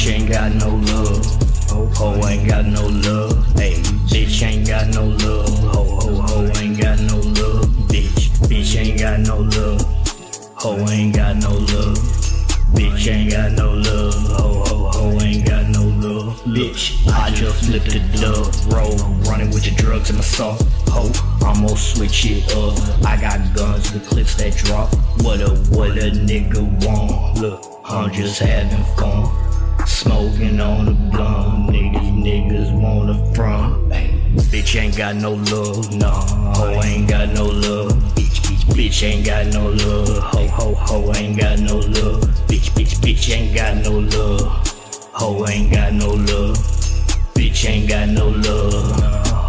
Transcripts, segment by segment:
Bitch ain't got no love. Ho ho ain't got no love. Hey, bitch ain't got no love. Ho ho ho ain't got no love. Bitch, bitch ain't got no love. Ho ain't got no love. Bitch ain't got no love. Ho ho ho ain't got no love. Bitch, I just flipped the dub. Roll, running with the drugs in my soul. Ho, I'm gonna switch it up. I got guns with clips that drop. What a what a nigga want. Look, I'm just having fun. Smoking on the blunt, niggas, niggas wanna front. Bitch ain't got no love, nah. Ho ain't got no love. Bitch, bitch, bitch ain't got no love. Ho, ho, ho ain't got no love. Bitch, bitch, bitch ain't got no love. Ho ain't got no love. Bitch ain't got no love.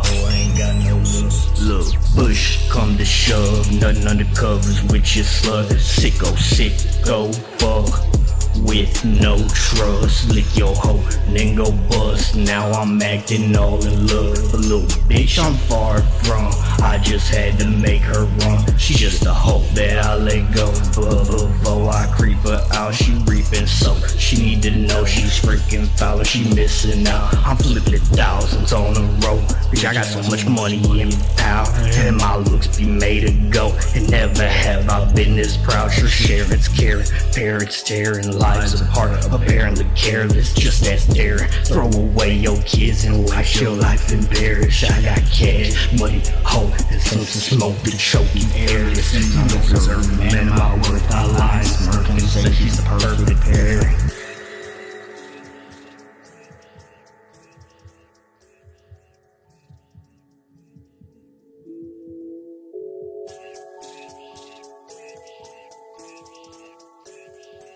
Ho ain't got no love. Look, push come to shove, nothing under covers with your slut. Sicko, sicko, fuck with no trust. Lick your hoe then go bust. Now I'm acting all in love. A little bitch I'm far from. I just had to make her run. She just a hoe that I let go. But before I creep her out, she reaping so she need to know she's freaking She missing out. I'm flipping thousands on the road. Bitch, I got so much money in power. And my looks be made to go. And never have I been this proud. Sure, Sharon's caring, parents tearing lives apart. Apparently careless, just as daring. Throw away your kids and watch your life embarrassed. I got cash, money, hope, and some smoke to choke you airless. You don't deserve a man my worth. I